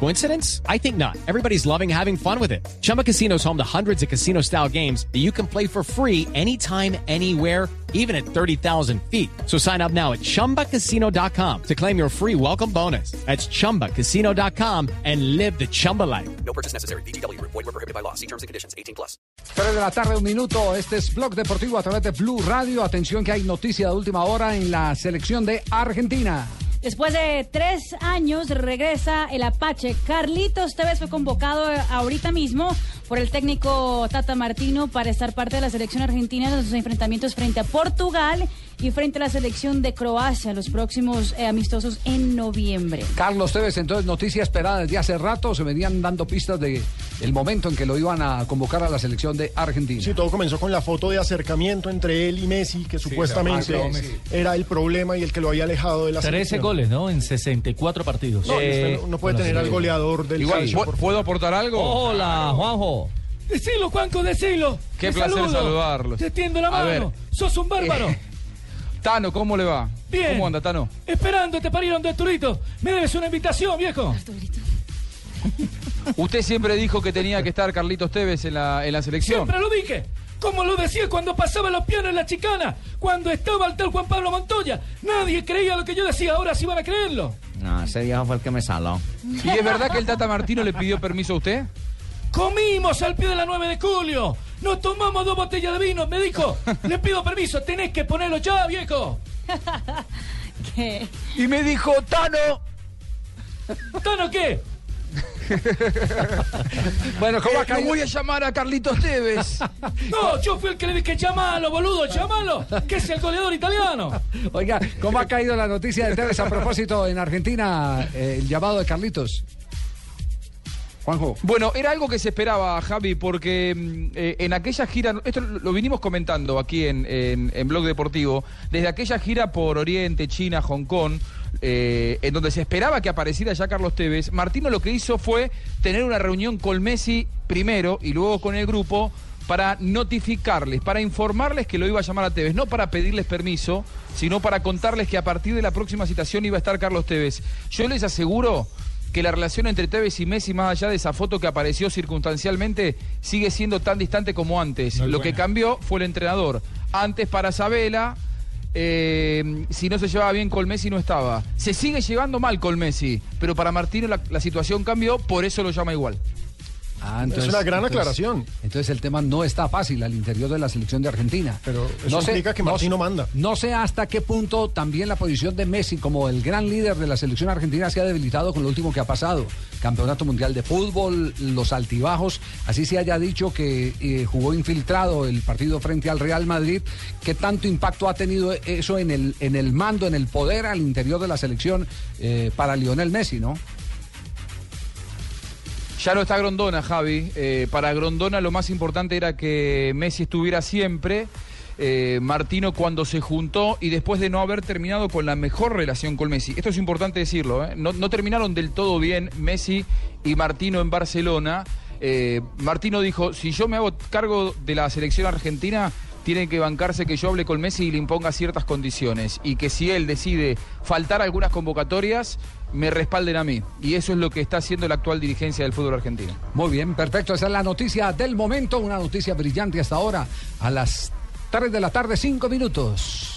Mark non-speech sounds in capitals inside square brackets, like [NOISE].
Coincidence? I think not. Everybody's loving having fun with it. Chumba Casino is home to hundreds of casino style games that you can play for free anytime, anywhere, even at 30,000 feet. So sign up now at chumbacasino.com to claim your free welcome bonus. That's chumbacasino.com and live the Chumba life. No purchase necessary. BGW. Void were prohibited by law. See terms and conditions. 18 plus. 3 de la tarde, un minuto. Este es Blog Deportivo a través de Blue Radio. Atención que hay noticia de última hora en la selección de Argentina. Después de tres años regresa el Apache. Carlitos Tevez fue convocado ahorita mismo por el técnico Tata Martino para estar parte de la selección argentina en sus enfrentamientos frente a Portugal y frente a la selección de Croacia, los próximos eh, amistosos en noviembre. Carlos Tevez, entonces, noticia esperada desde hace rato. Se venían dando pistas de el momento en que lo iban a convocar a la selección de Argentina. Sí, todo comenzó con la foto de acercamiento entre él y Messi, que supuestamente sí. era el problema y el que lo había alejado de la 13 selección. goles, ¿no? En 64 partidos. No, y Eh, no- puede bueno, tener sí. al goleador del Igual, calcio, ¿pu- por ¿puedo aportar algo? Hola, Juanjo. Decilo, Juanco, decilo. Qué Te placer saludo. saludarlos. Te tiendo la mano. ver. Sos un bárbaro. Eh, Tano, ¿cómo le va? Bien. ¿Cómo anda, Tano? Esperando, te parieron de Arturito. Me debes una invitación, viejo. [LAUGHS] Usted siempre dijo que tenía que estar Carlitos Tevez en la, en la selección. Siempre lo dije. Como lo decía cuando pasaba los pianos en la chicana, cuando estaba el tal Juan Pablo Montoya. Nadie creía lo que yo decía, ahora sí van a creerlo. No, ese viejo fue el que me saló. ¿Y es verdad que el Tata Martino le pidió permiso a usted? Comimos al pie de la 9 de julio. Nos tomamos dos botellas de vino. Me dijo, le pido permiso, tenés que ponerlo ya, viejo. [LAUGHS] ¿Qué? Y me dijo, Tano. ¿Tano qué? [LAUGHS] Bueno, ¿cómo ha eh, caído? voy a llamar a Carlitos Tevez. [LAUGHS] No, yo fui el que le dije, llamalo, boludo, llamalo, que es el goleador italiano. Oiga, ¿cómo ha caído la noticia de Tevez a propósito en Argentina? eh, el llamado de Carlitos. Juanjo. Bueno, era algo que se esperaba, Javi, porque mm, eh, en aquella gira, esto lo vinimos comentando aquí en, en, en Blog Deportivo, desde aquella gira por Oriente, China, Hong Kong, eh, en donde se esperaba que apareciera ya Carlos Tevez, Martino lo que hizo fue tener una reunión con Messi primero y luego con el grupo para notificarles, para informarles que lo iba a llamar a Tevez, no para pedirles permiso, sino para contarles que a partir de la próxima citación iba a estar Carlos Tevez. Yo les aseguro que la relación entre Tevez y Messi, más allá de esa foto que apareció circunstancialmente, sigue siendo tan distante como antes. Lo que cambió fue el entrenador. Antes para Sabela, eh, si no se llevaba bien con Messi no estaba. Se sigue llevando mal con Messi, pero para Martino la, la situación cambió, por eso lo llama igual. Ah, Es una gran aclaración. Entonces el tema no está fácil al interior de la selección de Argentina. Pero eso implica que Martino sé- manda. No sé hasta qué punto también la posición de Messi como el gran líder de la selección argentina se ha debilitado con lo último que ha pasado. Campeonato Mundial de Fútbol, los altibajos, así se haya dicho que eh, jugó infiltrado el partido frente al Real Madrid. ¿Qué tanto impacto ha tenido eso en el, en el mando, en el poder al interior de la selección eh, para Lionel Messi, no? Ya no está Grondona, Javi. Eh, para Grondona lo más importante era que Messi estuviera siempre. Eh, Martino cuando se juntó y después de no haber terminado con la mejor relación con Messi. Esto es importante decirlo. ¿eh? No, terminaron del todo bien Messi y Martino en Barcelona. Martino dijo, si yo me hago cargo de la selección argentina, tienen que bancarse que yo hable con Messi y le imponga ciertas condiciones. Y que si él decide faltar algunas convocatorias, me respalden a mí. Y eso es lo que está haciendo la actual dirigencia del fútbol argentino. Muy bien, perfecto. Esa es la noticia del momento, una noticia brillante hasta ahora, a las 3 de la tarde, 5 minutos.